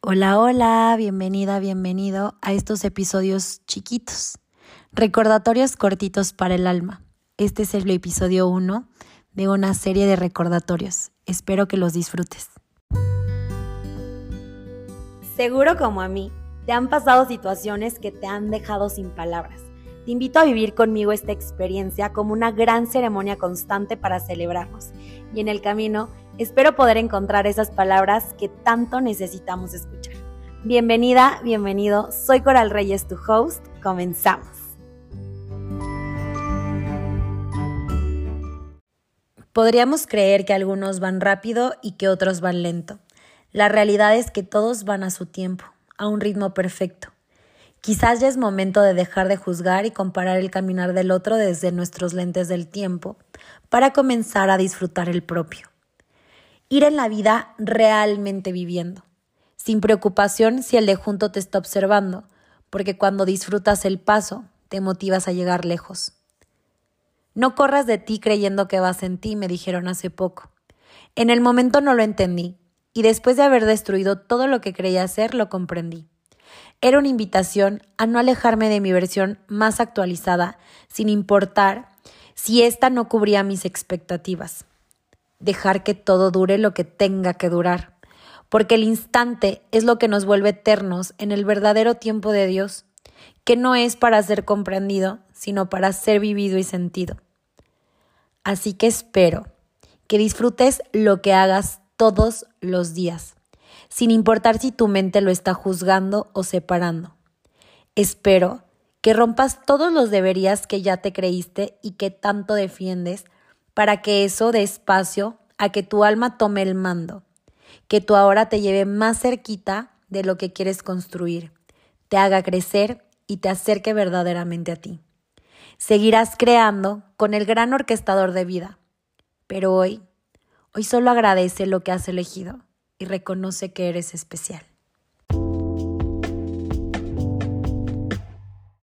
Hola, hola, bienvenida, bienvenido a estos episodios chiquitos, recordatorios cortitos para el alma. Este es el episodio 1 de una serie de recordatorios. Espero que los disfrutes. Seguro como a mí, te han pasado situaciones que te han dejado sin palabras. Te invito a vivir conmigo esta experiencia como una gran ceremonia constante para celebrarnos. Y en el camino Espero poder encontrar esas palabras que tanto necesitamos escuchar. Bienvenida, bienvenido. Soy Coral Reyes, tu host. Comenzamos. Podríamos creer que algunos van rápido y que otros van lento. La realidad es que todos van a su tiempo, a un ritmo perfecto. Quizás ya es momento de dejar de juzgar y comparar el caminar del otro desde nuestros lentes del tiempo para comenzar a disfrutar el propio ir en la vida realmente viviendo, sin preocupación si el de junto te está observando, porque cuando disfrutas el paso, te motivas a llegar lejos. No corras de ti creyendo que vas en ti, me dijeron hace poco. En el momento no lo entendí, y después de haber destruido todo lo que creía ser, lo comprendí. Era una invitación a no alejarme de mi versión más actualizada, sin importar si ésta no cubría mis expectativas dejar que todo dure lo que tenga que durar, porque el instante es lo que nos vuelve eternos en el verdadero tiempo de Dios, que no es para ser comprendido, sino para ser vivido y sentido. Así que espero que disfrutes lo que hagas todos los días, sin importar si tu mente lo está juzgando o separando. Espero que rompas todos los deberías que ya te creíste y que tanto defiendes para que eso dé espacio a que tu alma tome el mando, que tú ahora te lleve más cerquita de lo que quieres construir, te haga crecer y te acerque verdaderamente a ti. Seguirás creando con el gran orquestador de vida, pero hoy, hoy solo agradece lo que has elegido y reconoce que eres especial.